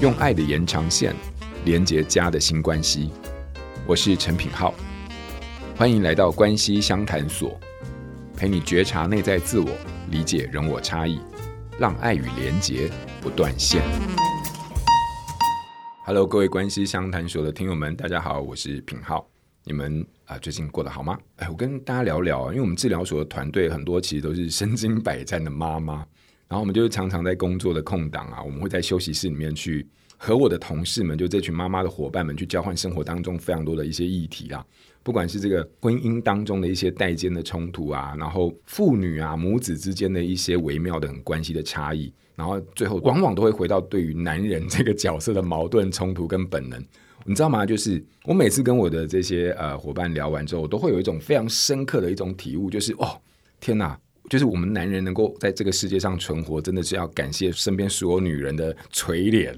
用爱的延长线连接家的新关系。我是陈品浩，欢迎来到关系相谈所，陪你觉察内在自我，理解人我差异，让爱与连结不断线。Hello，各位关系相谈所的听友们，大家好，我是品浩。你们啊，最近过得好吗？哎，我跟大家聊聊，因为我们治疗所的团队很多其实都是身经百战的妈妈，然后我们就是常常在工作的空档啊，我们会在休息室里面去和我的同事们，就这群妈妈的伙伴们去交换生活当中非常多的一些议题啦，不管是这个婚姻当中的一些代间的冲突啊，然后父女啊母子之间的一些微妙的很关系的差异，然后最后往往都会回到对于男人这个角色的矛盾冲突跟本能。你知道吗？就是我每次跟我的这些呃伙伴聊完之后，我都会有一种非常深刻的一种体悟，就是哦，天哪！就是我们男人能够在这个世界上存活，真的是要感谢身边所有女人的垂怜。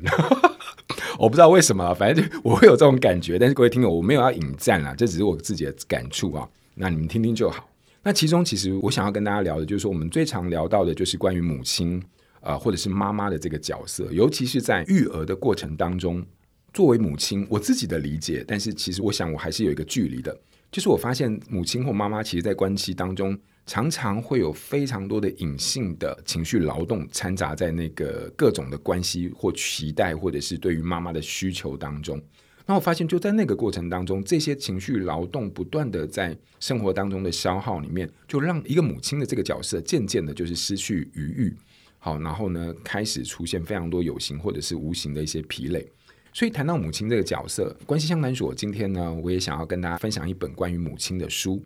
我不知道为什么，反正就我会有这种感觉。但是各位听友，我没有要引战啊，这只是我自己的感触啊。那你们听听就好。那其中其实我想要跟大家聊的，就是说我们最常聊到的，就是关于母亲啊、或者是妈妈的这个角色，尤其是在育儿的过程当中。作为母亲，我自己的理解，但是其实我想我还是有一个距离的，就是我发现母亲或妈妈，其实在关系当中，常常会有非常多的隐性的情绪劳动掺杂在那个各种的关系或期待，或者是对于妈妈的需求当中。那我发现就在那个过程当中，这些情绪劳动不断的在生活当中的消耗里面，就让一个母亲的这个角色渐渐的，就是失去余裕。好，然后呢，开始出现非常多有形或者是无形的一些疲累。所以谈到母亲这个角色，关系相谈所今天呢，我也想要跟大家分享一本关于母亲的书。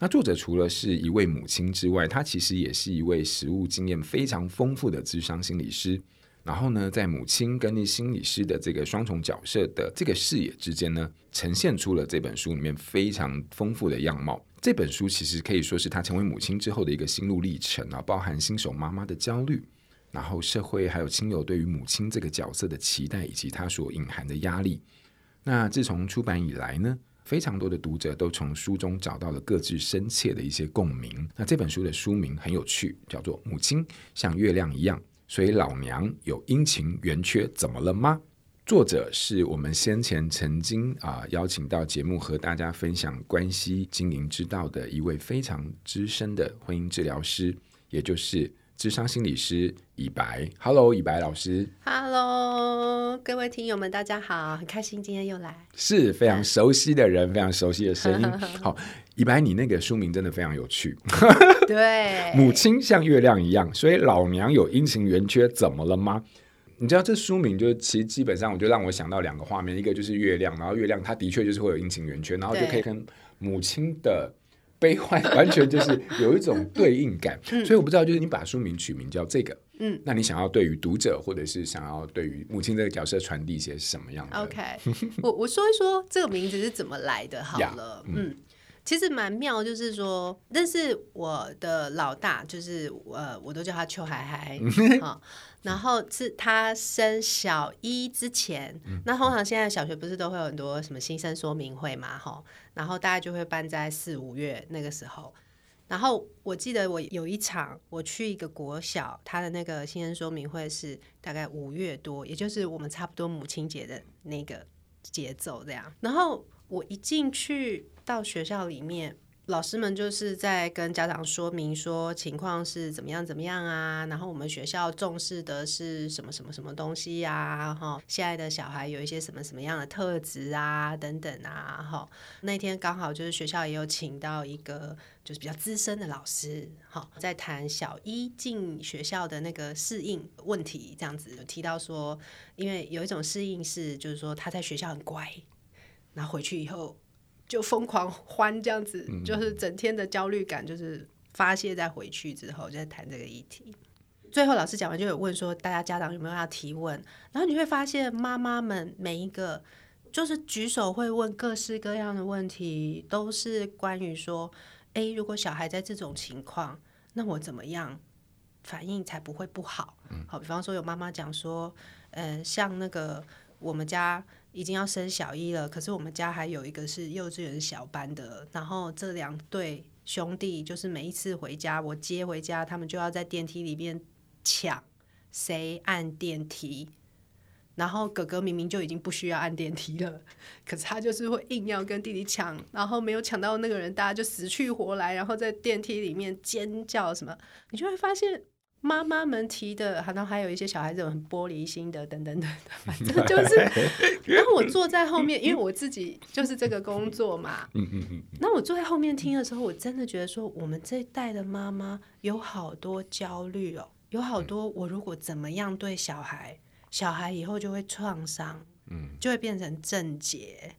那作者除了是一位母亲之外，他其实也是一位实务经验非常丰富的智商心理师。然后呢，在母亲跟那心理师的这个双重角色的这个视野之间呢，呈现出了这本书里面非常丰富的样貌。这本书其实可以说是他成为母亲之后的一个心路历程啊，包含新手妈妈的焦虑。然后社会还有亲友对于母亲这个角色的期待，以及它所隐含的压力。那自从出版以来呢，非常多的读者都从书中找到了各自深切的一些共鸣。那这本书的书名很有趣，叫做《母亲像月亮一样，所以老娘有阴晴圆缺，怎么了吗？》作者是我们先前曾经啊、邀请到节目和大家分享关系经营之道的一位非常资深的婚姻治疗师，也就是。咨商心理师以白，Hello，以白老师，Hello，各位听友们，大家好，很开心今天又来，是非常熟悉的人，非常熟悉的声音。好，以白，你那个书名真的非常有趣，对，母亲像月亮一样，所以老娘有阴晴圆缺，怎么了吗？你知道这书名就是其实基本上，我就让我想到两个画面，一个就是月亮，然后月亮它的确就是会有阴晴圆缺，然后就可以跟母亲的。悲欢 完全就是有一种对应感，所以我不知道，就是你把书名取名叫这个，嗯，那你想要对于读者或者是想要对于母亲这个角色传递一些什么样的？OK，我我说一说这个名字是怎么来的，好了，嗯，其实蛮妙，就是说，但是我的老大就是呃，我都叫他邱海海，好。然后是他升小一之前，嗯、那通常现在小学不是都会有很多什么新生说明会嘛，哈，然后大家就会办在四五月那个时候。然后我记得我有一场，我去一个国小，他的那个新生说明会是大概五月多，也就是我们差不多母亲节的那个节奏这样。然后我一进去到学校里面。老师们就是在跟家长说明说情况是怎么样怎么样啊，然后我们学校重视的是什么什么什么东西呀？哈，现在的小孩有一些什么什么样的特质啊，等等啊，哈。那天刚好就是学校也有请到一个就是比较资深的老师，哈，在谈小一进学校的那个适应问题，这样子有提到说，因为有一种适应是就是说他在学校很乖，然后回去以后。就疯狂欢这样子，嗯、就是整天的焦虑感，就是发泄在回去之后，就在谈这个议题。最后老师讲完，就有问说，大家家长有没有要提问？然后你会发现，妈妈们每一个就是举手会问各式各样的问题，都是关于说，诶，如果小孩在这种情况，那我怎么样反应才不会不好？嗯、好，比方说有妈妈讲说，呃，像那个我们家。已经要升小一了，可是我们家还有一个是幼稚园小班的，然后这两对兄弟就是每一次回家，我接回家，他们就要在电梯里面抢谁按电梯，然后哥哥明明就已经不需要按电梯了，可是他就是会硬要跟弟弟抢，然后没有抢到那个人，大家就死去活来，然后在电梯里面尖叫什么，你就会发现妈妈们提的，然后还有一些小孩子很玻璃心的，等等等等，反正就是。然后我坐在后面，因为我自己就是这个工作嘛，嗯嗯嗯。那我坐在后面听的时候，我真的觉得说，我们这一代的妈妈有好多焦虑哦，有好多我如果怎么样对小孩。小孩以后就会创伤，嗯，就会变成症结，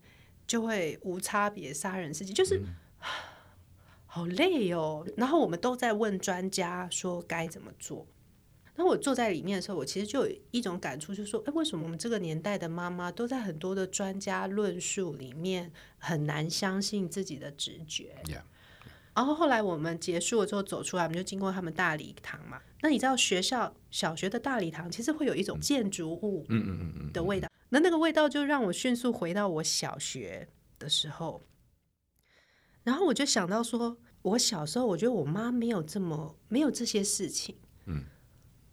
就会无差别杀人事件，就是、嗯、好累哦。然后我们都在问专家说该怎么做。那我坐在里面的时候，我其实就有一种感触，就是说，哎，为什么我们这个年代的妈妈都在很多的专家论述里面很难相信自己的直觉？Yeah. 然后后来我们结束了之后走出来，我们就经过他们大礼堂嘛。那你知道学校小学的大礼堂其实会有一种建筑物的味道，那那个味道就让我迅速回到我小学的时候。然后我就想到说，我小时候我觉得我妈没有这么没有这些事情。嗯。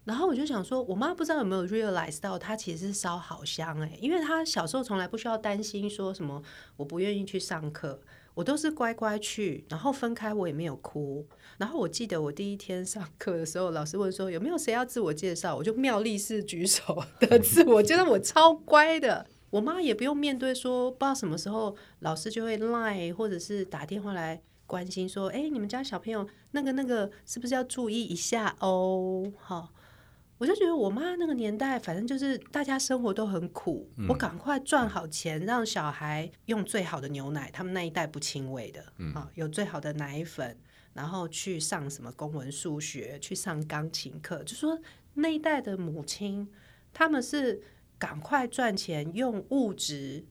然后我就想说，我妈不知道有没有 realize 到，她其实是烧好香哎，因为她小时候从来不需要担心说什么我不愿意去上课。我都是乖乖去，然后分开我也没有哭。然后我记得我第一天上课的时候，老师问说有没有谁要自我介绍，我就妙力式举手的自我，觉得我超乖的。我妈也不用面对说，不知道什么时候老师就会 line 或者是打电话来关心说，哎，你们家小朋友那个那个是不是要注意一下哦？好。我就觉得我妈那个年代，反正就是大家生活都很苦，嗯、我赶快赚好钱，让小孩用最好的牛奶，他们那一代不轻微的，嗯、有最好的奶粉，然后去上什么公文、数学，去上钢琴课，就说那一代的母亲，他们是赶快赚钱，用物质，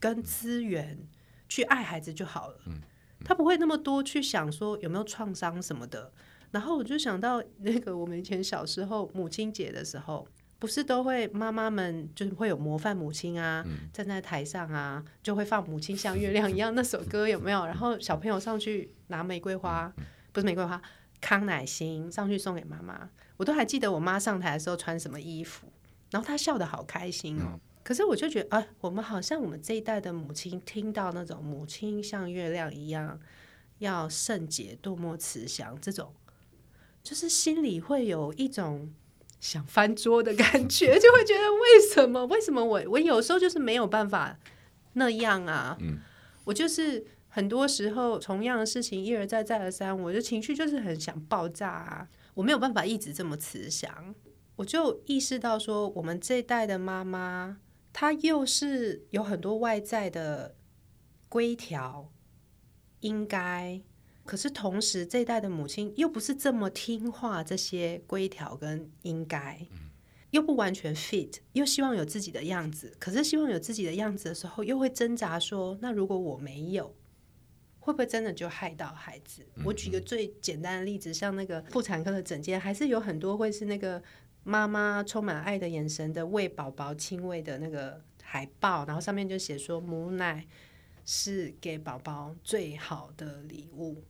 跟资源去爱孩子就好了，嗯嗯、他不会那么多去想说有没有创伤什么的。然后我就想到那个我们以前小时候母亲节的时候，不是都会妈妈们就是会有模范母亲啊，站在台上啊，就会放《母亲像月亮一样》那首歌有没有？然后小朋友上去拿玫瑰花，不是玫瑰花，康乃馨上去送给妈妈。我都还记得我妈上台的时候穿什么衣服，然后他笑得好开心哦。可是我就觉得，啊，我们好像我们这一代的母亲听到那种母亲像月亮一样，要圣洁多么慈祥这种。就是心里会有一种想翻桌的感觉，就会觉得为什么？为什么我我有时候就是没有办法那样啊？嗯，我就是很多时候同样的事情一而再再而三，我的情绪就是很想爆炸啊！我没有办法一直这么慈祥，我就意识到说，我们这一代的妈妈，她又是有很多外在的规条，应该。可是同时，这一代的母亲又不是这么听话，这些规条跟应该，又不完全 fit，又希望有自己的样子。可是希望有自己的样子的时候，又会挣扎说：那如果我没有，会不会真的就害到孩子？我举个最简单的例子，像那个妇产科的诊间，还是有很多会是那个妈妈充满爱的眼神的喂宝宝亲喂的那个海报，然后上面就写说母奶是给宝宝最好的礼物。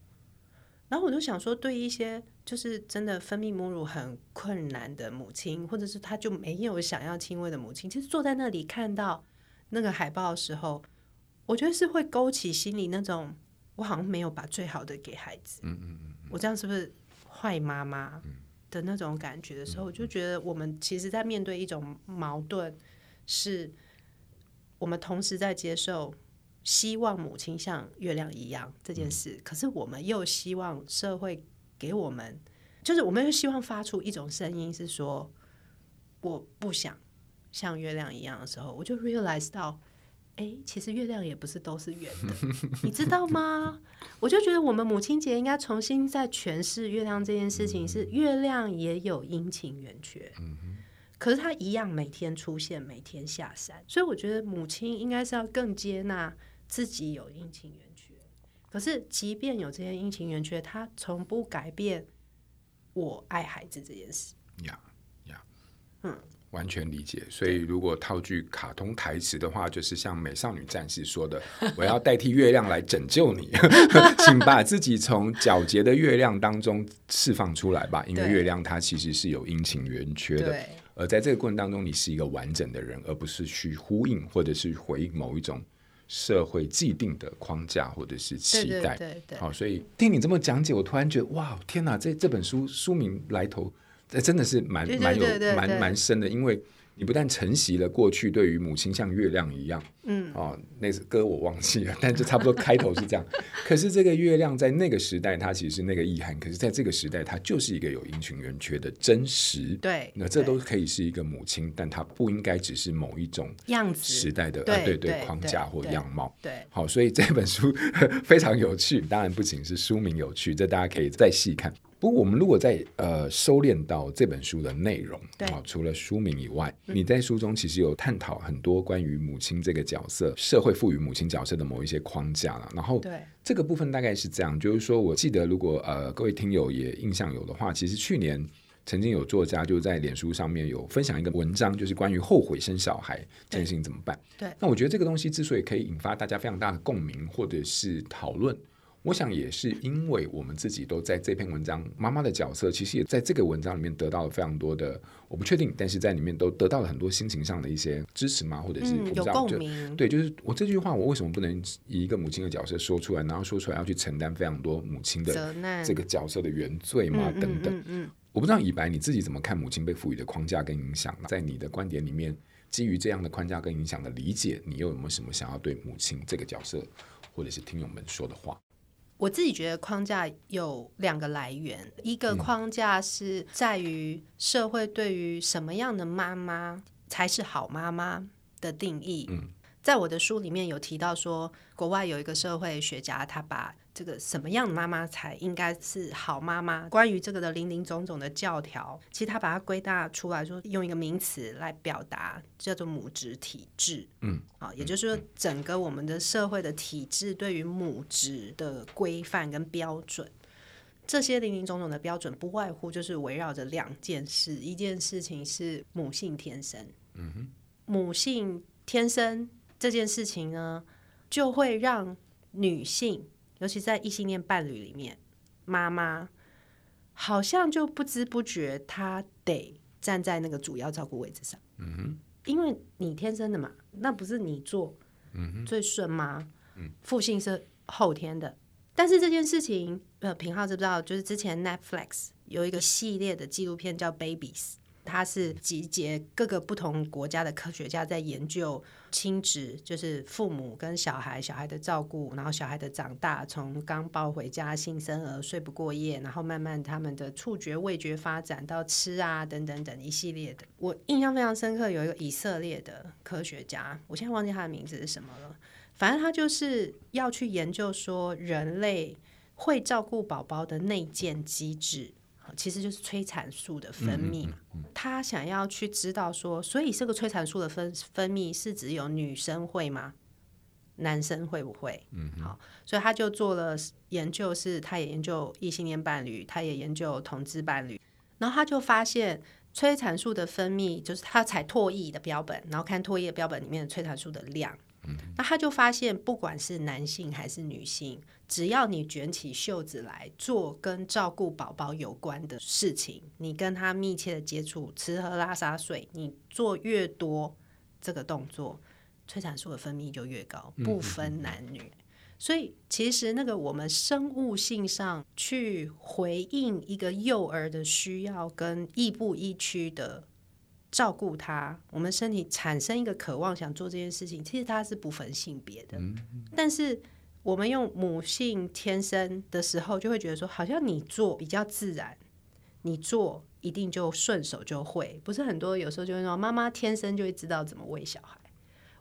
然后我就想说，对一些就是真的分泌母乳很困难的母亲，或者是她就没有想要亲喂的母亲，其实坐在那里看到那个海报的时候，我觉得是会勾起心里那种我好像没有把最好的给孩子，嗯嗯嗯，我这样是不是坏妈妈的那种感觉的时候，我就觉得我们其实在面对一种矛盾，是我们同时在接受。希望母亲像月亮一样这件事，嗯、可是我们又希望社会给我们，就是我们又希望发出一种声音，是说我不想像月亮一样的时候，我就 realize 到，哎、欸，其实月亮也不是都是圆的，你知道吗？我就觉得我们母亲节应该重新再诠释月亮这件事情，是月亮也有阴晴圆缺，可是它一样每天出现，每天下山，所以我觉得母亲应该是要更接纳。自己有阴晴圆缺，可是即便有这些阴晴圆缺，他从不改变我爱孩子这件事。呀呀，嗯，完全理解。所以如果套句卡通台词的话，就是像美少女战士说的：“我要代替月亮来拯救你，请把自己从皎洁的月亮当中释放出来吧，因为月亮它其实是有阴晴圆缺的。而在这个过程当中，你是一个完整的人，而不是去呼应或者是回应某一种。”社会既定的框架或者是期待，对对对，好，所以听你这么讲解，我突然觉得，哇，天哪，这这本书书名来头，这真的是蛮蛮有蛮蛮深的，因为。你不但承袭了过去对于母亲像月亮一样，嗯，哦，那首歌我忘记了，但就差不多开头是这样。可是这个月亮在那个时代，它其实是那个意涵；可是在这个时代，它就是一个有阴晴圆缺的真实。对，那这都可以是一个母亲，但它不应该只是某一种样子时代的对对对框架或样貌。对，好，所以这本书 非常有趣。当然，不仅是书名有趣，这大家可以再细看。不过，我们如果在呃收敛到这本书的内容，啊，除了书名以外，嗯，你在书中其实有探讨很多关于母亲这个角色，社会赋予母亲角色的某一些框架了。然后，对这个部分大概是这样，就是说，我记得如果呃各位听友也印象有的话，其实去年曾经有作家就在脸书上面有分享一个文章，就是关于后悔生小孩这件事情怎么办。对，那我觉得这个东西之所以可以引发大家非常大的共鸣或者是讨论。我想也是因为我们自己都在这篇文章妈妈的角色，其实也在这个文章里面得到了非常多的，我不确定，但是在里面都得到了很多心情上的一些支持嘛，或者是我不知道，有共鸣。对，就是我这句话，我为什么不能以一个母亲的角色说出来，然后说出来要去承担非常多母亲的这个角色的原罪嘛，等等。嗯，我不知道以白你自己怎么看母亲被赋予的框架跟影响，在你的观点里面，基于这样的框架跟影响的理解，你又有没有什么想要对母亲这个角色或者是听友们说的话？我自己觉得框架有两个来源，一个框架是在于社会对于什么样的妈妈才是好妈妈的定义。嗯，在我的书里面有提到说，国外有一个社会学家，他把这个什么样的妈妈才应该是好妈妈？关于这个的林林总总的教条，其实他把它归纳出来说，用一个名词来表达，叫做母职体制。嗯，好，也就是说，整个我们的社会的体制对于母职的规范跟标准，这些零零总总的标准，不外乎就是围绕着两件事，一件事情是母性天生。嗯哼，母性天生这件事情呢，就会让女性。尤其在异性恋伴侣里面，妈妈好像就不知不觉，她得站在那个主要照顾位置上。嗯哼，因为你天生的嘛，那不是你做，最顺吗？嗯，父性是后天的。但是这件事情，呃，平浩知不知道？就是之前 Netflix 有一个系列的纪录片叫《Babies》。它是集结各个不同国家的科学家在研究亲职，就是父母跟小孩、小孩的照顾，然后小孩的长大，从刚抱回家、新生儿睡不过夜，然后慢慢他们的触觉、味觉发展到吃啊等等等一系列的。我印象非常深刻，有一个以色列的科学家，我现在忘记他的名字是什么了，反正他就是要去研究说人类会照顾宝宝的内建机制。其实就是催产素的分泌嘛，嗯嗯嗯、他想要去知道说，所以这个催产素的分分泌是只有女生会吗？男生会不会？嗯，好，所以他就做了研究，是他也研究异性恋伴侣，他也研究同志伴侣，然后他就发现催产素的分泌，就是他采唾液的标本，然后看唾液标本里面的催产素的量。那他就发现，不管是男性还是女性，只要你卷起袖子来做跟照顾宝宝有关的事情，你跟他密切的接触，吃喝拉撒睡，你做越多这个动作，催产素的分泌就越高，不分男女。所以其实那个我们生物性上去回应一个幼儿的需要跟亦步亦趋的。照顾他，我们身体产生一个渴望，想做这件事情，其实它是不分性别的。但是我们用母性天生的时候，就会觉得说，好像你做比较自然，你做一定就顺手就会。不是很多有时候就会说，妈妈天生就会知道怎么喂小孩。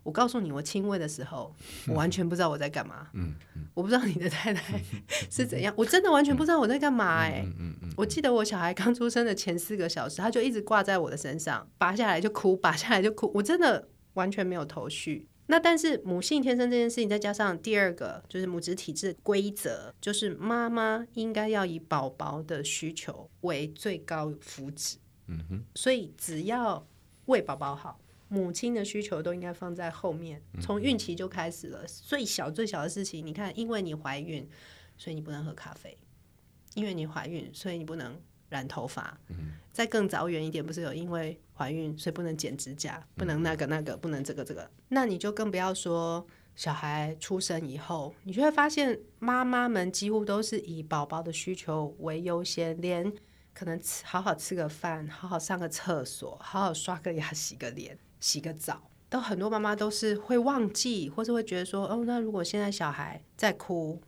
我告诉你，我亲喂的时候，我完全不知道我在干嘛。嗯嗯，我不知道你的太太是怎样，我真的完全不知道我在干嘛哎。嗯嗯，我记得我小孩刚出生的前四个小时，他就一直挂在我的身上，拔下来就哭，拔下来就哭，我真的完全没有头绪。那但是母性天生这件事情，再加上第二个就是母子体制规则，就是妈妈应该要以宝宝的需求为最高福祉。嗯哼，所以只要。为宝宝好，母亲的需求都应该放在后面，从孕期就开始了。最小最小的事情，你看，因为你怀孕，所以你不能喝咖啡；因为你怀孕，所以你不能染头发。再更早远一点，不是有因为怀孕所以不能剪指甲，不能那个那个，不能这个这个。那你就更不要说小孩出生以后，你就会发现妈妈们几乎都是以宝宝的需求为优先，连。可能吃好好吃个饭，好好上个厕所，好好刷个牙、洗个脸、洗个澡，都很多妈妈都是会忘记，或是会觉得说，哦，那如果现在小孩在哭，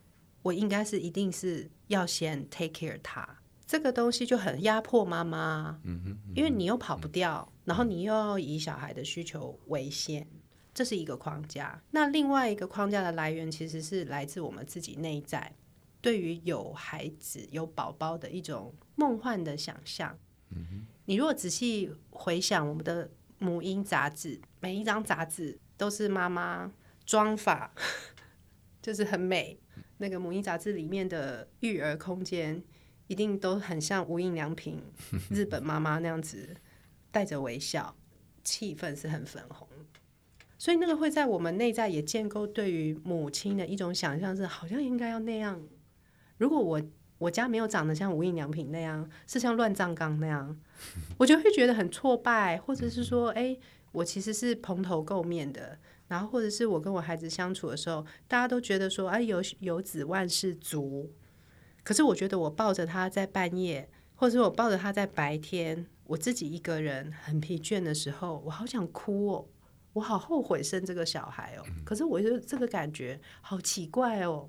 我应该是一定是要先 take care 他，这个东西就很压迫妈妈，嗯哼，因为你又跑不掉，然后你又要以小孩的需求为先，这是一个框架。那另外一个框架的来源其实是来自我们自己内在。对于有孩子、有宝宝的一种梦幻的想象。嗯哼。你如果仔细回想我们的母婴杂志，每一张杂志都是妈妈妆法，就是很美。那个母婴杂志里面的育儿空间，一定都很像无印良品 日本妈妈那样子，带着微笑，气氛是很粉红。所以那个会在我们内在也建构对于母亲的一种想象，是好像应该要那样。如果我我家没有长得像无印良品那样，是像乱葬岗那样，我就会觉得很挫败，或者是说，哎，我其实是蓬头垢面的，然后或者是我跟我孩子相处的时候，大家都觉得说，哎，有有子万事足，可是我觉得我抱着他在半夜，或者是我抱着他在白天，我自己一个人很疲倦的时候，我好想哭哦，我好后悔生这个小孩哦，可是我觉得这个感觉好奇怪哦，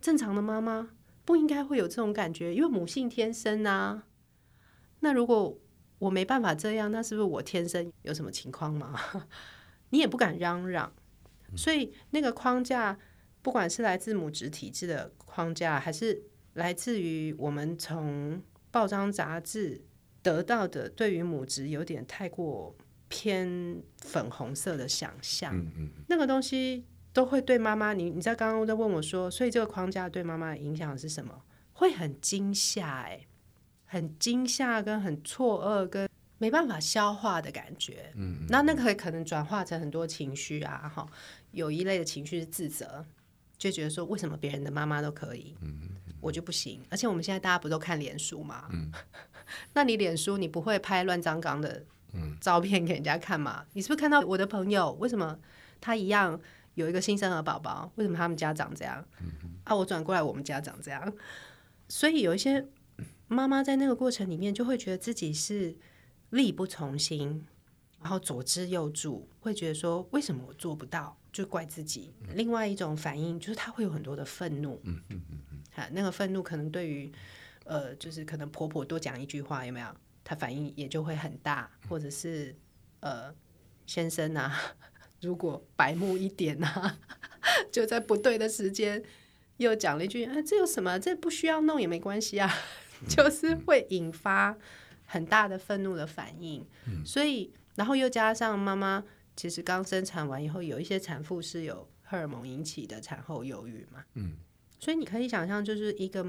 正常的妈妈。不应该会有这种感觉，因为母性天生啊。那如果我没办法这样，那是不是我天生有什么情况吗？你也不敢嚷嚷，所以那个框架，不管是来自母职体制的框架，还是来自于我们从报章杂志得到的对于母职有点太过偏粉红色的想象，那个东西。都会对妈妈，你你在刚刚在问我说，所以这个框架对妈妈的影响是什么？会很惊吓，哎，很惊吓，跟很错愕，跟没办法消化的感觉。嗯，那那个可能转化成很多情绪啊，哈，有一类的情绪是自责，就觉得说为什么别人的妈妈都可以，嗯，我就不行。而且我们现在大家不都看脸书吗？嗯，那你脸书你不会拍乱糟糟的照片给人家看吗？你是不是看到我的朋友为什么他一样？有一个新生儿宝宝，为什么他们家长这样？嗯、啊，我转过来，我们家长这样。所以有一些妈妈在那个过程里面，就会觉得自己是力不从心，然后左支右绌，会觉得说为什么我做不到，就怪自己。嗯、另外一种反应就是他会有很多的愤怒。嗯嗯嗯啊，那个愤怒可能对于呃，就是可能婆婆多讲一句话，有没有？她反应也就会很大，或者是呃，先生啊。如果白目一点啊，就在不对的时间又讲了一句：“啊，这有什么？这不需要弄也没关系啊。”就是会引发很大的愤怒的反应。所以，然后又加上妈妈其实刚生产完以后，有一些产妇是有荷尔蒙引起的产后忧郁嘛。嗯，所以你可以想象，就是一个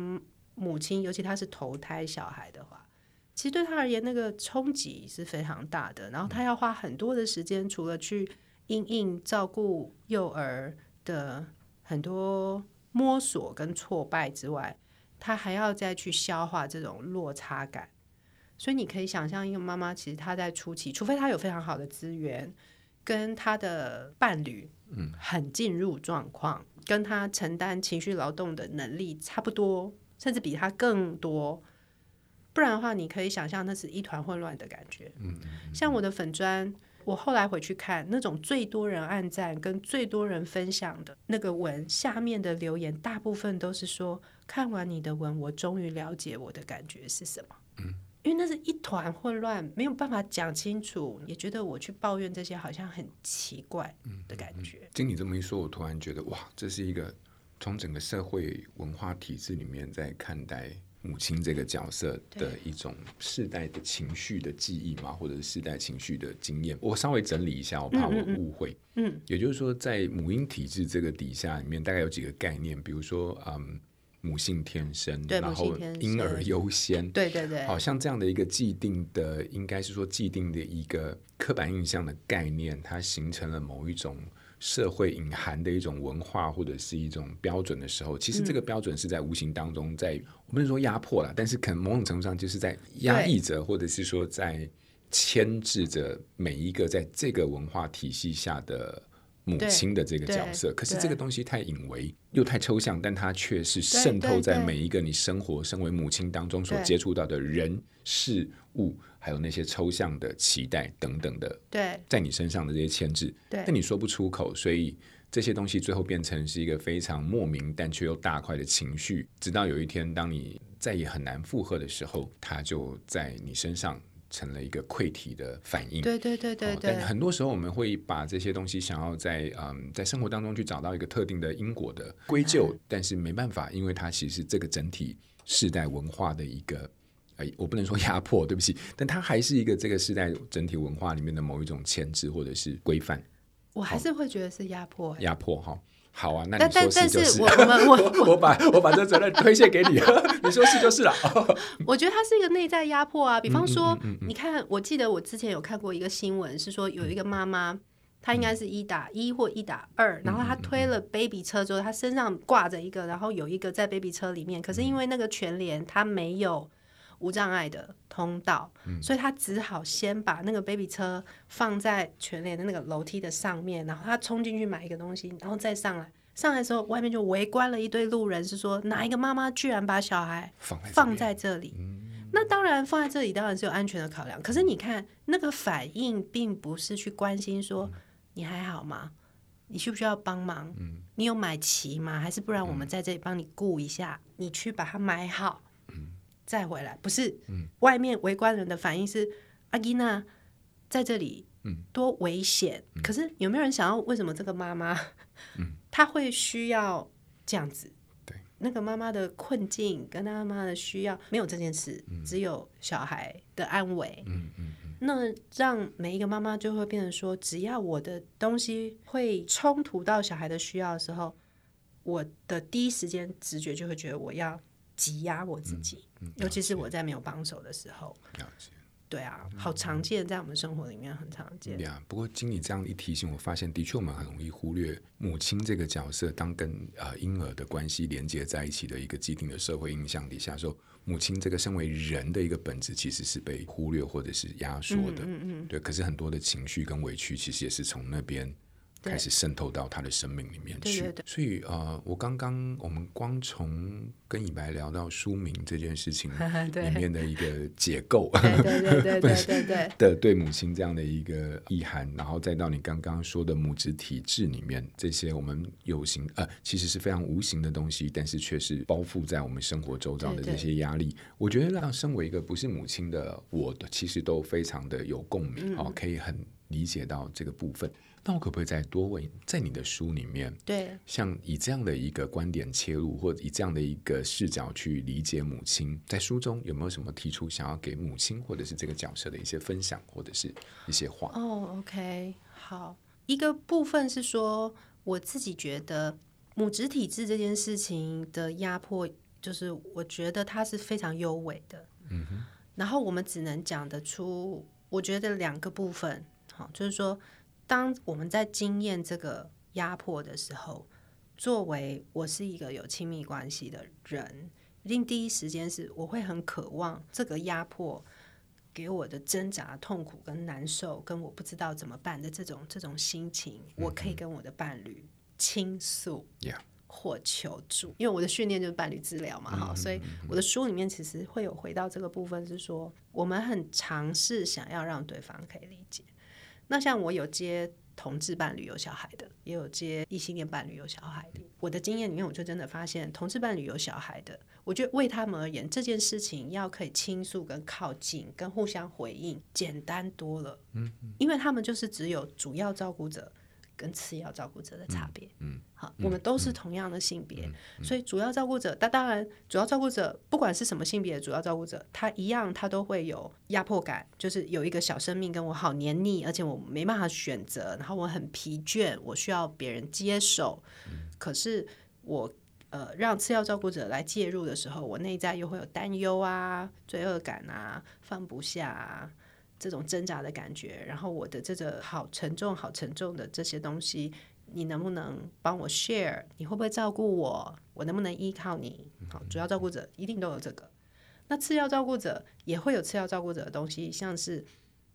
母亲，尤其她是头胎小孩的话，其实对她而言，那个冲击是非常大的。然后她要花很多的时间，除了去应应照顾幼儿的很多摸索跟挫败之外，她还要再去消化这种落差感。所以你可以想象，一个妈妈其实她在初期，除非她有非常好的资源，跟她的伴侣很进入状况，跟他承担情绪劳动的能力差不多，甚至比他更多，不然的话，你可以想象那是一团混乱的感觉。嗯，像我的粉砖。我后来回去看那种最多人按赞跟最多人分享的那个文，下面的留言大部分都是说，看完你的文，我终于了解我的感觉是什么。那是一团混乱，没有办法讲清楚，也觉得我去抱怨这些好像很奇怪的感觉。嗯嗯嗯，经你这么一说，我突然觉得哇，这是一个从整个社会文化体制里面在看待。母亲这个角色的一种世代的情绪的记忆嘛，或者是世代情绪的经验，我稍微整理一下，我怕我误会。嗯，嗯，也就是说，在母婴体制这个底下里面，大概有几个概念，比如说，嗯，母性天生，然后婴儿优先，对对对，好像这样的一个既定的，应该是说既定的一个刻板印象的概念，它形成了某一种社会隐含的一种文化或者是一种标准的时候，其实这个标准是在无形当中在，在、嗯、我不能说压迫了，但是可能某种程度上就是在压抑着，或者是说在牵制着每一个在这个文化体系下的。母亲的这个角色，可是这个东西太隐微又太抽象，但它却是渗透在每一个你生活身为母亲当中所接触到的人事物，还有那些抽象的期待等等的，对，在你身上的这些牵制，但你说不出口，所以这些东西最后变成是一个非常莫名但却又大块的情绪，直到有一天，当你再也很难负荷的时候，它就在你身上。成了一个溃体的反应，对对对对对。但很多时候我们会把这些东西想要在嗯在生活当中去找到一个特定的因果的归咎，但是没办法，因为它其实这个整体世代文化的一个，哎，我不能说压迫，对不起，但它还是一个这个世代整体文化里面的某一种牵制或者是规范。我还是会觉得是压迫，压迫哈。好啊，那你说是就是。是我我 我我把我把这责任推卸给你了，你说是就是了。我觉得它是一个内在压迫啊，比方说，嗯嗯嗯嗯、你看，我记得我之前有看过一个新闻，是说有一个妈妈，她应该是一打一或一打二，然后她推了 baby 车之后，她身上挂着一个，然后有一个在 baby 车里面，可是因为那个全联她没有。无障碍的通道，嗯，所以他只好先把那个 baby 车放在全联的那个楼梯的上面，然后他冲进去买一个东西，然后再上来。上来的时候，外面就围观了一堆路人，是说哪一个妈妈居然把小孩放在这里？那当然放在这里当然是有安全的考量。可是你看那个反应，并不是去关心说你还好吗？你需不需要帮忙？你有买齐吗？还是不然我们在这里帮你顾一下？你去把它买好。再回来，不是，嗯、外面围观人的反应是阿吉娜在这里，多危险，嗯！可是有没有人想要为什么这个妈妈，嗯，她会需要这样子？对，那个妈妈的困境跟她妈妈的需要没有这件事，嗯，只有小孩的安危。嗯嗯嗯，那让每一个妈妈就会变成说，只要我的东西会冲突到小孩的需要的时候，我的第一时间直觉就会觉得我要。挤压我自己，嗯嗯，尤其是我在没有帮手的时候。对啊，好常见，在我们生活里面很常见。对啊，不过经你这样一提醒，我发现的确我们很容易忽略母亲这个角色，当跟呃婴儿的关系连接在一起的一个既定的社会印象底下，说母亲这个身为人的一个本质，其实是被忽略或者是压缩的。嗯嗯，嗯。对，可是很多的情绪跟委屈，其实也是从那边。开始渗透到他的生命里面去，对对。对，所以呃，我刚刚我们光从跟以白聊到书名这件事情 里面的一个结构，对对对对对的对母亲这样的一个意涵，然后再到你刚刚说的母子体制里面这些我们有形呃其实是非常无形的东西，但是却是包覆在我们生活周遭的这些压力，我觉得让身为一个不是母亲的我，其实都非常的有共鸣，哦、嗯，可以很理解到这个部分。那我可不可以再多问，在你的书里面，对，像以这样的一个观点切入，或者以这样的一个视角去理解母亲，在书中有没有什么提出想要给母亲或者是这个角色的一些分享，或者是一些话？哦，OK，好，一个部分是说，我自己觉得母职体制这件事情的压迫，就是我觉得它是非常优美的。嗯哼，然后我们只能讲得出，我觉得两个部分，好，就是说。当我们在经验这个压迫的时候，作为我是一个有亲密关系的人，一定第一时间是我会很渴望这个压迫给我的挣扎、痛苦跟难受，跟我不知道怎么办的这种这种心情，我可以跟我的伴侣倾诉或求助。因为我的训练就是伴侣治疗嘛，哈，所以我的书里面其实会有回到这个部分，是说我们很尝试想要让对方可以理解。那像我有接同志伴侣有小孩的，也有接异性恋伴侣有小孩的。我的经验里面，我就真的发现，同志伴侣有小孩的，我觉得为他们而言，这件事情要可以倾诉、跟靠近、跟互相回应，简单多了。嗯，因为他们就是只有主要照顾者。跟次要照顾者的差别，嗯，好，我们都是同样的性别，所以主要照顾者，但当然，主要照顾者不管是什么性别的主要照顾者，他一样，他都会有压迫感，就是有一个小生命跟我好黏腻，而且我没办法选择，然后我很疲倦，我需要别人接手，可是我呃让次要照顾者来介入的时候，我内在又会有担忧啊、罪恶感啊、放不下啊。这种挣扎的感觉，然后我的这个好沉重、好沉重的这些东西，你能不能帮我 share？你会不会照顾我？我能不能依靠你？好，主要照顾者一定都有这个。那次要照顾者也会有次要照顾者的东西，像是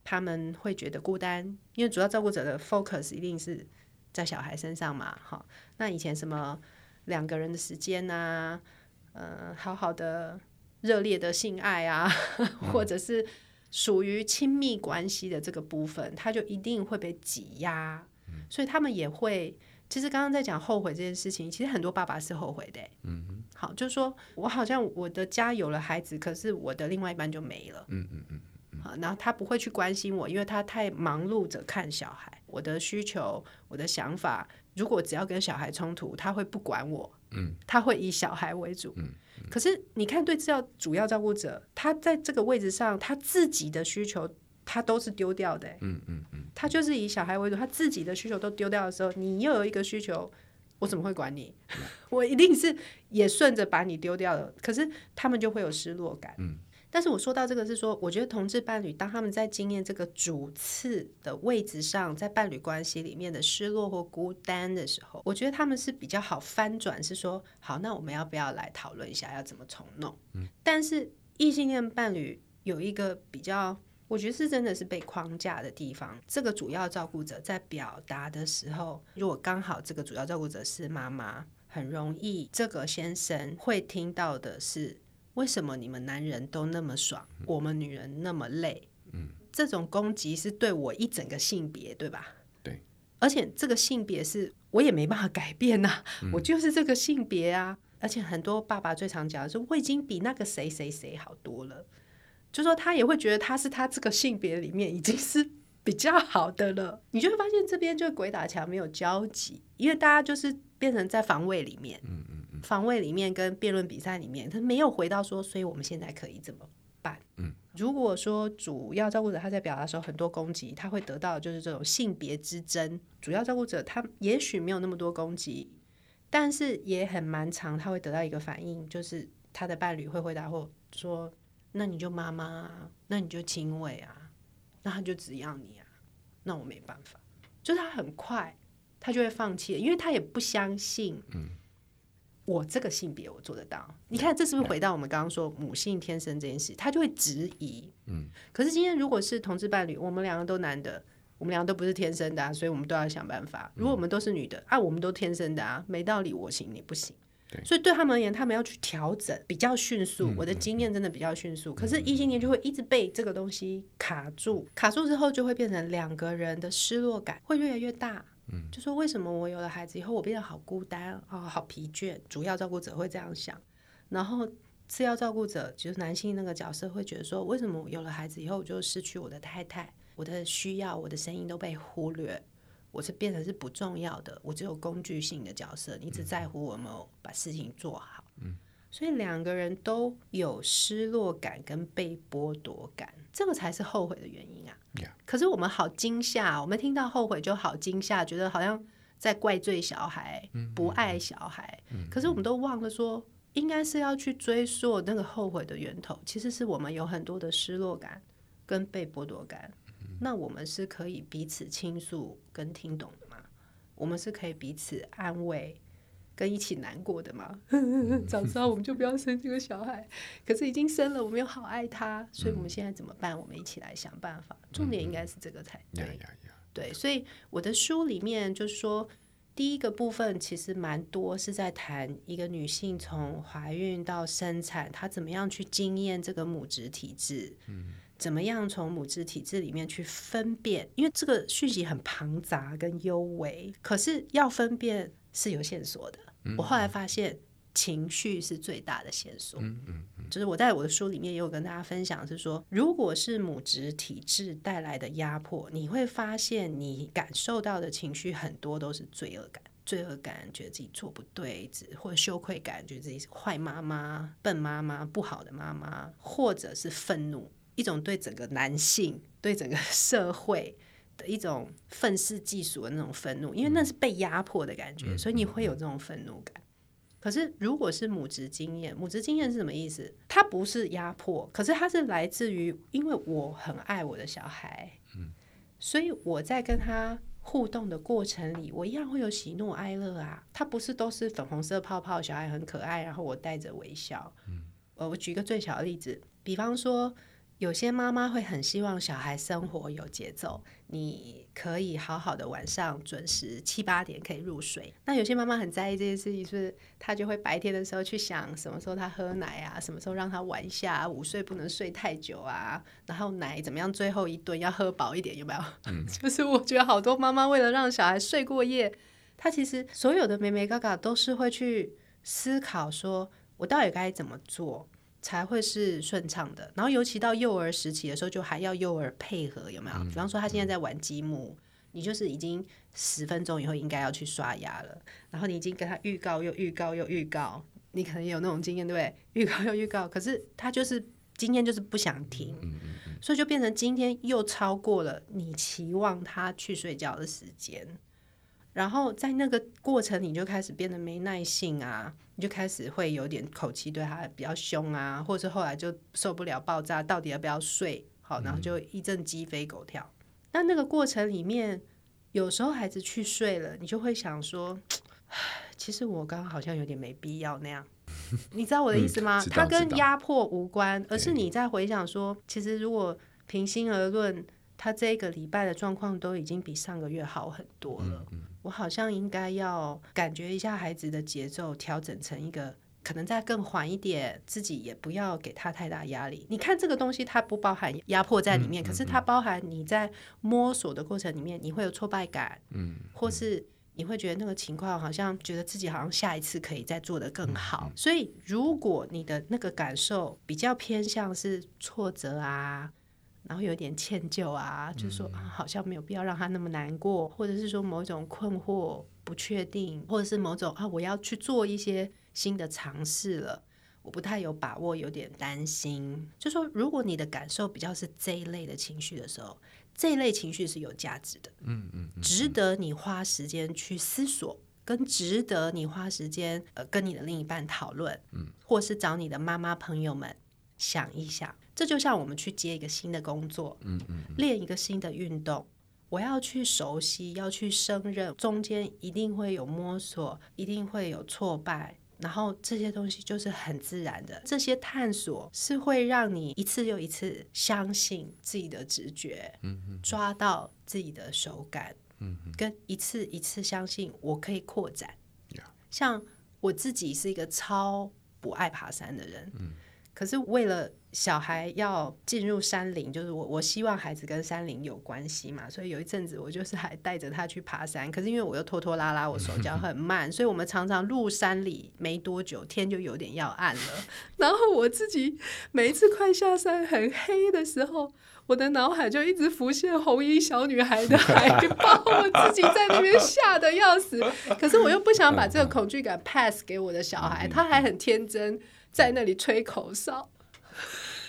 他们会觉得孤单，因为主要照顾者的 focus 一定是在小孩身上嘛。好，那以前什么两个人的时间啊，呃，好好的热烈的性爱啊，或者是。属于亲密关系的这个部分，他就一定会被挤压，嗯、所以他们也会。其实刚刚在讲后悔这件事情，其实很多爸爸是后悔的。好，就是说我好像我的家有了孩子，可是我的另外一半就没了。嗯嗯嗯嗯。好，然后他不会去关心我，因为他太忙碌着看小孩。我的需求，我的想法，如果只要跟小孩冲突，他会不管我。嗯。他会以小孩为主。嗯。可是你看，对照主要照顾者，他在这个位置上，他自己的需求他都是丢掉的。嗯嗯嗯，他就是以小孩为主，他自己的需求都丢掉的时候，你又有一个需求，我怎么会管你？我一定是也顺着把你丢掉了。可是他们就会有失落感。嗯。但是我说到这个是说，我觉得同志伴侣当他们在经验这个主次的位置上，在伴侣关系里面的失落或孤单的时候，我觉得他们是比较好翻转，是说好，那我们要不要来讨论一下要怎么重弄？嗯，但是异性恋伴侣有一个比较，我觉得是真的是被框架的地方。这个主要照顾者在表达的时候，如果刚好这个主要照顾者是妈妈，很容易这个先生会听到的是。为什么你们男人都那么爽，我们女人那么累？嗯，这种攻击是对我一整个性别，对吧？对，而且这个性别是我也没办法改变呐、啊，嗯、我就是这个性别啊。而且很多爸爸最常讲的是，我已经比那个谁谁谁好多了，就说他也会觉得他是他这个性别里面已经是比较好的了。你就会发现这边就鬼打墙没有交集，因为大家就是变成在防卫里面。防卫里面跟辩论比赛里面，他没有回到说，所以我们现在可以怎么办？嗯，如果说主要照顾者他在表达的时候很多攻击，他会得到就是这种性别之争。主要照顾者他也许没有那么多攻击，但是也很蛮长，他会得到一个反应，就是他的伴侣会回答或说：“那你就妈妈啊，那你就亲喂啊，那他就只要你啊，那我没办法。”就是他很快他就会放弃，因为他也不相信。嗯。我这个性别我做得到，你看这是不是回到我们刚刚说母性天生这件事？他就会质疑。嗯，可是今天如果是同志伴侣，我们两个都男的，我们两个都不是天生的啊，所以我们都要想办法。如果我们都是女的啊，我们都天生的啊，没道理我行你不行。对，所以对他们而言，他们要去调整比较迅速。我的经验真的比较迅速，可是异性恋就会一直被这个东西卡住，卡住之后就会变成两个人的失落感会越来越大。就说为什么我有了孩子以后，我变得好孤单啊、好疲倦。主要照顾者会这样想，然后次要照顾者就是男性那个角色会觉得说，为什么我有了孩子以后，我就失去我的太太，我的需要，我的声音都被忽略，我是变成是不重要的，我只有工具性的角色，你只在乎我有没有把事情做好。嗯，所以两个人都有失落感跟被剥夺感，这个才是后悔的原因啊。可是我们好惊吓，我们听到后悔就好惊吓，觉得好像在怪罪小孩，不爱小孩。Mm hmm. 可是我们都忘了说，应该是要去追溯那个后悔的源头，其实是我们有很多的失落感跟被剥夺感。Mm hmm. 那我们是可以彼此倾诉跟听懂的吗？我们是可以彼此安慰。跟一起难过的嘛，早知道我们就不要生这个小孩。可是已经生了，我们又好爱他，所以我们现在怎么办？我们一起来想办法。重点应该是这个才对。嗯、对，所以我的书里面就是说，第一个部分其实蛮多是在谈一个女性从怀孕到生产，她怎么样去经验这个母职体制，嗯、怎么样从母职体制里面去分辨，因为这个讯息很庞杂跟幽微，可是要分辨是有线索的。我后来发现，情绪是最大的线索。嗯嗯嗯，就是我在我的书里面也有跟大家分享，是说，如果是母职体制带来的压迫，你会发现你感受到的情绪很多都是罪恶感，罪恶感觉得自己做不对，或者羞愧感觉得自己是坏妈妈、笨妈妈、不好的妈妈，或者是愤怒，一种对整个男性、对整个社会。的一种愤世嫉俗的那种愤怒，因为那是被压迫的感觉，嗯、所以你会有这种愤怒感。可是如果是母职经验，母职经验是什么意思？它不是压迫，可是它是来自于，因为我很爱我的小孩，嗯，所以我在跟他互动的过程里，我一样会有喜怒哀乐啊。它不是都是粉红色泡泡，小孩很可爱，然后我带着微笑。嗯，呃，我举一个最小的例子，比方说。有些妈妈会很希望小孩生活有节奏，你可以好好的晚上准时七八点可以入睡。那有些妈妈很在意这件事情，是她就会白天的时候去想什么时候她喝奶啊，什么时候让她玩一下，午睡不能睡太久啊，然后奶怎么样，最后一顿要喝饱一点，有没有？嗯，就是我觉得好多妈妈为了让小孩睡过夜，她其实所有的眉眉角角都是会去思考说，我到底该怎么做。才会是顺畅的。然后，尤其到幼儿时期的时候，就还要幼儿配合，有没有？比方说，他现在在玩积木，你就是已经十分钟以后应该要去刷牙了。然后你已经跟他预告又预告又预告，你可能有那种经验，对不对？预告又预告，可是他就是今天就是不想停，所以就变成今天又超过了你期望他去睡觉的时间。然后在那个过程，你就开始变得没耐性啊，你就开始会有点口气对他比较凶啊，或者后来就受不了爆炸，到底要不要睡？好，然后就一阵鸡飞狗跳。那、嗯、那个过程里面，有时候孩子去睡了，你就会想说，其实我刚刚好像有点没必要那样，你知道我的意思吗？他、嗯、跟压迫无关，而是你在回想说，其实如果平心而论，他这个礼拜的状况都已经比上个月好很多了。我好像应该要感觉一下孩子的节奏，调整成一个可能再更缓一点，自己也不要给他太大压力。你看这个东西，它不包含压迫在里面，嗯嗯嗯、可是它包含你在摸索的过程里面，你会有挫败感，嗯，嗯或是你会觉得那个情况好像觉得自己好像下一次可以再做得更好。所以，如果你的那个感受比较偏向是挫折啊。然后有点歉疚啊，就是说、啊、好像没有必要让他那么难过，或者是说某种困惑、不确定，或者是某种啊，我要去做一些新的尝试了，我不太有把握，有点担心。就说如果你的感受比较是这一类的情绪的时候，这一类情绪是有价值的，嗯嗯，值得你花时间去思索，跟值得你花时间呃跟你的另一半讨论，嗯，或是找你的妈妈朋友们想一想。这就像我们去接一个新的工作，嗯嗯，练一个新的运动，我要去熟悉，要去胜任，中间一定会有摸索，一定会有挫败，然后这些东西就是很自然的。这些探索是会让你一次又一次相信自己的直觉，抓到自己的手感，跟一次一次相信我可以扩展。像我自己是一个超不爱爬山的人，嗯，可是为了小孩要进入山林，就是我，我希望孩子跟山林有关系嘛，所以有一阵子我就是还带着他去爬山。可是因为我又拖拖拉拉，我手脚很慢，所以我们常常入山里没多久，天就有点要暗了。然后我自己每一次快下山很黑的时候，我的脑海就一直浮现红衣小女孩的海报，我自己在那边吓得要死。可是我又不想把这个恐惧感 pass 给我的小孩，他还很天真，在那里吹口哨。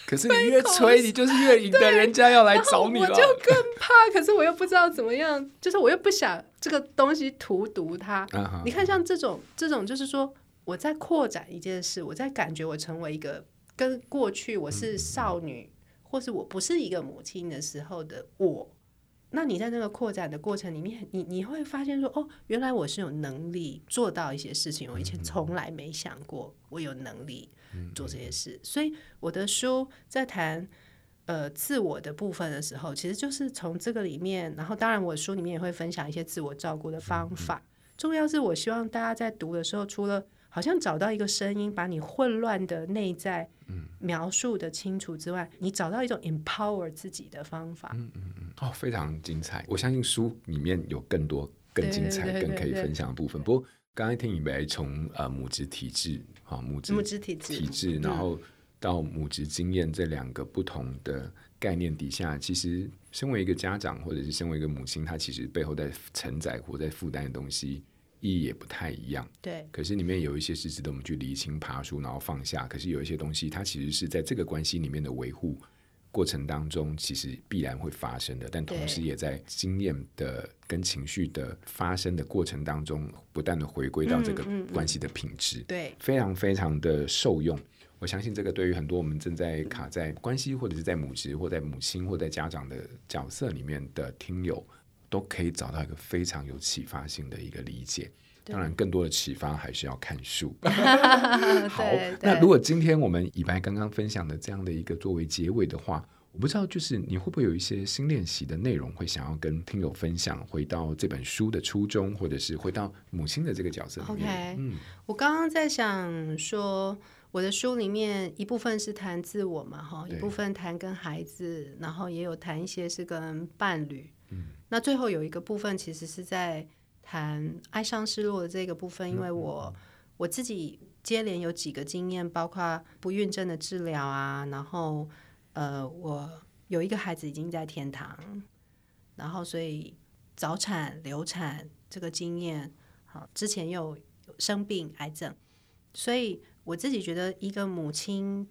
可是你越吹，你就是越引得人家要来找你了。我就更怕，可是我又不知道怎么样，就是我又不想这个东西荼毒他。你看，像这种这种，就是说我在扩展一件事，我在感觉我成为一个跟过去我是少女，或是我不是一个母亲的时候的我。那你在那个扩展的过程里面，你你会发现说，哦，原来我是有能力做到一些事情，我以前从来没想过，我有能力。做这些事，所以我的书在谈呃自我的部分的时候，其实就是从这个里面，然后当然我书里面也会分享一些自我照顾的方法。重要是我希望大家在读的时候，除了好像找到一个声音，把你混乱的内在描述的清楚之外，你找到一种 empower 自己的方法。嗯嗯嗯，哦，非常精彩。我相信书里面有更多更精彩、更可以分享的部分。不过刚才听以为从呃母职体制。啊，母职母职体制，体制，然后到母职经验这两个不同的概念底下，其实身为一个家长，或者是身为一个母亲，她其实背后在承载或在负担的东西意义也不太一样。对。可是里面有一些是值得我们去厘清、爬梳，然后放下。可是有一些东西，它其实是在这个关系里面的维护，过程当中，其实必然会发生的，但同时也在经验的跟情绪的发生的过程当中，不断的回归到这个关系的品质，嗯嗯嗯、对，非常非常的受用。我相信这个对于很多我们正在卡在关系或者是在母职或在母亲或在家长的角色里面的听友，都可以找到一个非常有启发性的一个理解。当然，更多的启发还是要看书。好，那如果今天我们以白刚刚分享的这样的一个作为结尾的话，我不知道就是你会不会有一些新练习的内容会想要跟听友分享，回到这本书的初衷，或者是回到母亲的这个角色里面。OK，嗯，我刚刚在想说。我的书里面一部分是谈自我嘛，哈，一部分谈跟孩子，然后也有谈一些是跟伴侣。嗯，那最后有一个部分其实是在谈哀伤失落的这个部分，因为我我自己接连有几个经验，包括不孕症的治疗啊，然后呃，我有一个孩子已经在天堂，然后所以早产、流产这个经验，好，之前又生病癌症，所以。我自己觉得，一个母亲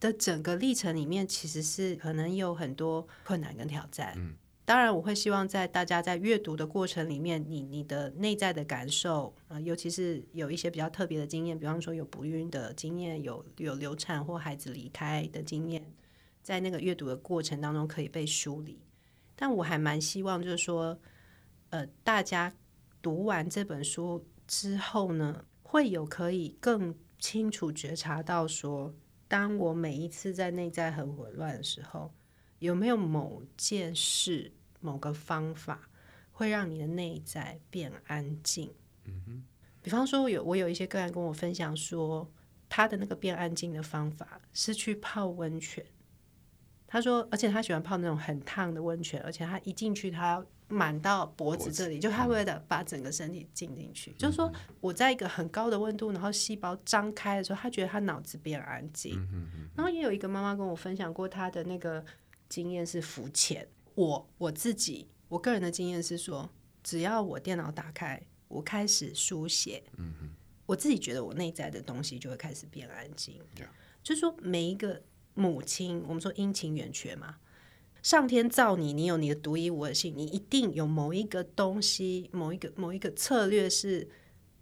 的整个历程里面，其实是可能有很多困难跟挑战。嗯，当然，我会希望在大家在阅读的过程里面，你你的内在的感受，呃，尤其是有一些比较特别的经验，比方说有不孕的经验，有有流产或孩子离开的经验，在那个阅读的过程当中可以被梳理。但我还蛮希望，就是说，呃，大家读完这本书之后呢，会有可以更清楚觉察到说，当我每一次在内在很混乱的时候，有没有某件事、某个方法会让你的内在变安静？嗯哼。比方说，有我有一些个案跟我分享说，他的那个变安静的方法是去泡温泉。他说，而且他喜欢泡那种很烫的温泉，而且他一进去，他要。满到脖子这里，就他为了把整个身体浸进去。就是说，我在一个很高的温度，然后细胞张开的时候，他觉得他脑子变安静。然后也有一个妈妈跟我分享过她的那个经验是浮浅。我我自己我个人的经验是说，只要我电脑打开，我开始书写，我自己觉得我内在的东西就会开始变安静。就是说，每一个母亲，我们说阴晴圆缺嘛。上天造你，你有你的独一无二性，你一定有某一个东西，某一个某一个策略是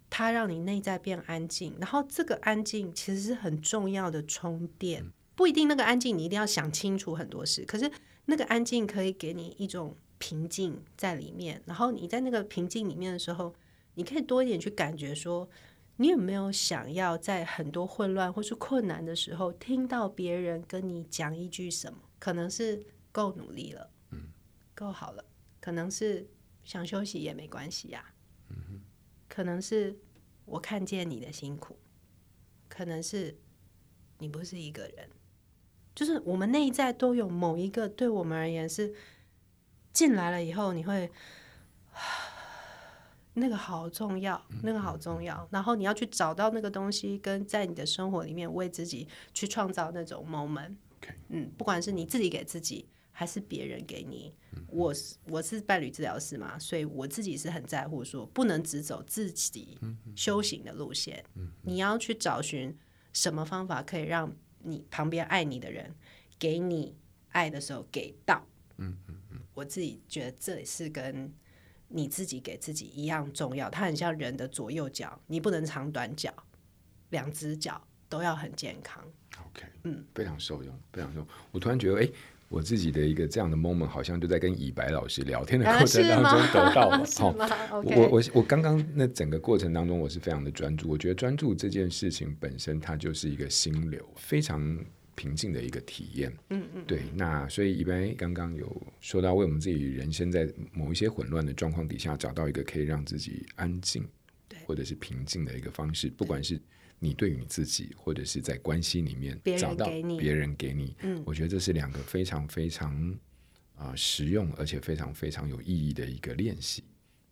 它让你内在变安静。然后这个安静其实是很重要的充电，不一定那个安静你一定要想清楚很多事，可是那个安静可以给你一种平静在里面。然后你在那个平静里面的时候，你可以多一点去感觉说，你有没有想要在很多混乱或是困难的时候，听到别人跟你讲一句什么？可能是。够努力了，嗯，够好了，可能是想休息也没关系呀，嗯，可能是我看见你的辛苦，可能是你不是一个人，就是我们内在都有某一个对我们而言是进来了以后，你会 那个好重要，那个好重要，然后你要去找到那个东西，跟在你的生活里面为自己去创造那种 moment，嗯，不管是你自己给自己。还是别人给你，我是我是伴侣治疗师嘛，所以我自己是很在乎说，不能只走自己修行的路线。你要去找寻什么方法可以让你旁边爱你的人给你爱的时候给到。嗯嗯嗯我自己觉得这也是跟你自己给自己一样重要。它很像人的左右脚，你不能长短脚，两只脚都要很健康。OK，嗯，非常受用，非常受用。我突然觉得，哎。我自己的一个这样的 moment，好像就在跟以白老师聊天的过程当中得到了。好，我我我刚刚那整个过程当中，我是非常的专注。我觉得专注这件事情本身，它就是一个心流，非常平静的一个体验。嗯嗯，对。那所以以白刚刚有说到，为我们自己人生在某一些混乱的状况底下，找到一个可以让自己安静，或者是平静的一个方式，不管是。你对于你自己，或者是在关系里面找到别人给你，嗯，我觉得这是两个非常非常啊、呃、实用，而且非常非常有意义的一个练习。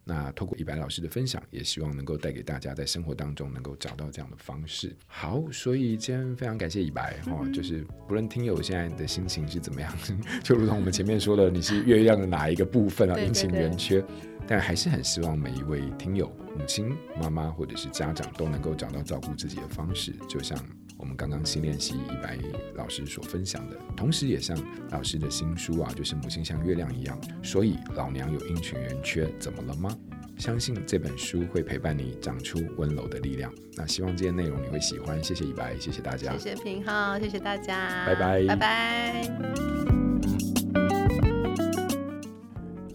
那透过以白老师的分享，也希望能够带给大家在生活当中能够找到这样的方式。好，所以今天非常感谢以白哈、嗯哦，就是不论听友现在的心情是怎么样，就如同我们前面说的，你是月亮的哪一个部分啊？阴晴圆缺。但还是很希望每一位听友、母亲、妈妈或者是家长都能够找到照顾自己的方式，就像我们刚刚新练习一白老师所分享的，同时也像老师的新书啊，就是母亲像月亮一样，所以老娘有阴晴圆缺，怎么了吗？相信这本书会陪伴你长出温柔的力量。那希望这些内容你会喜欢，谢谢一白，谢谢大家，谢谢平浩，谢谢大家，拜拜，拜拜。